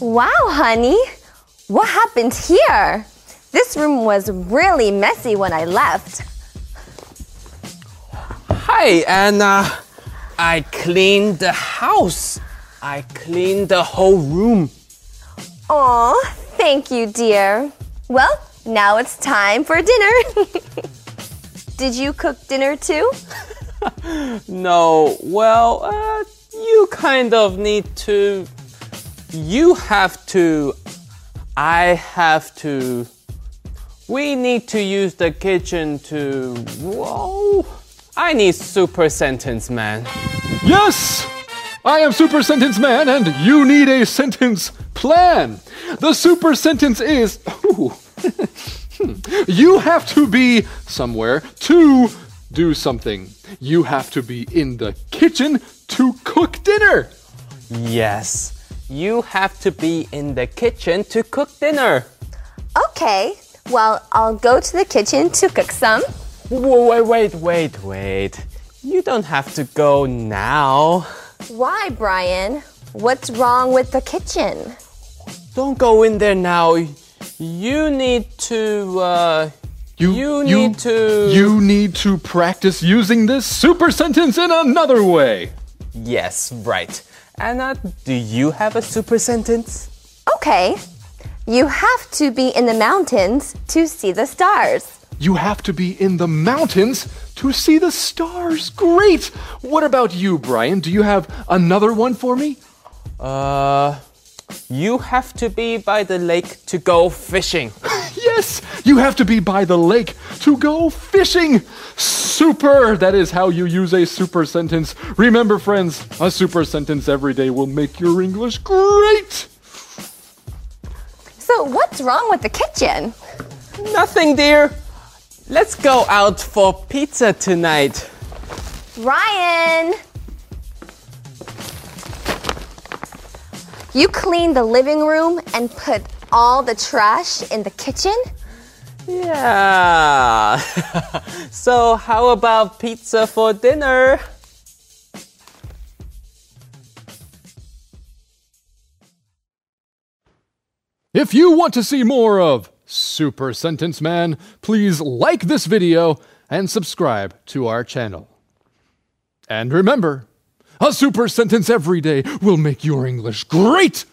Wow, honey. What happened here? This room was really messy when I left. Hi, Anna. I cleaned the house. I cleaned the whole room. Aw, thank you, dear. Well, now it's time for dinner. Did you cook dinner too? No, well, uh, you kind of need to. You have to. I have to. We need to use the kitchen to. Whoa. I need super sentence, man. Yes! I am Super Sentence Man, and you need a sentence plan. The super sentence is ooh, you have to be somewhere to do something. You have to be in the kitchen to cook dinner. Yes. You have to be in the kitchen to cook dinner. Okay, well, I'll go to the kitchen to cook some. Whoa, wait, wait, wait, wait. You don't have to go now. Why, Brian? What's wrong with the kitchen? Don't go in there now. You need to, uh, You need to- You need to practice using this super sentence in another way. Yes, right. Anna, do you have a super sentence? Okay, you have to be in the mountains to see the stars. You have to be in the mountains to see the stars. Great! What about you, Brian? Do you have another one for me? Uh, you have to be by the lake to go fishing. Yes, you have to be by the lake to go fishing. Super! That is how you use a super sentence. Remember, friends, a super sentence every day will make your English great. So, what's wrong with the kitchen? Nothing, dear. Let's go out for pizza tonight. Ryan! You clean the living room and put all the trash in the kitchen? Yeah. so, how about pizza for dinner? If you want to see more of Super Sentence Man, please like this video and subscribe to our channel. And remember, a super sentence every day will make your English great!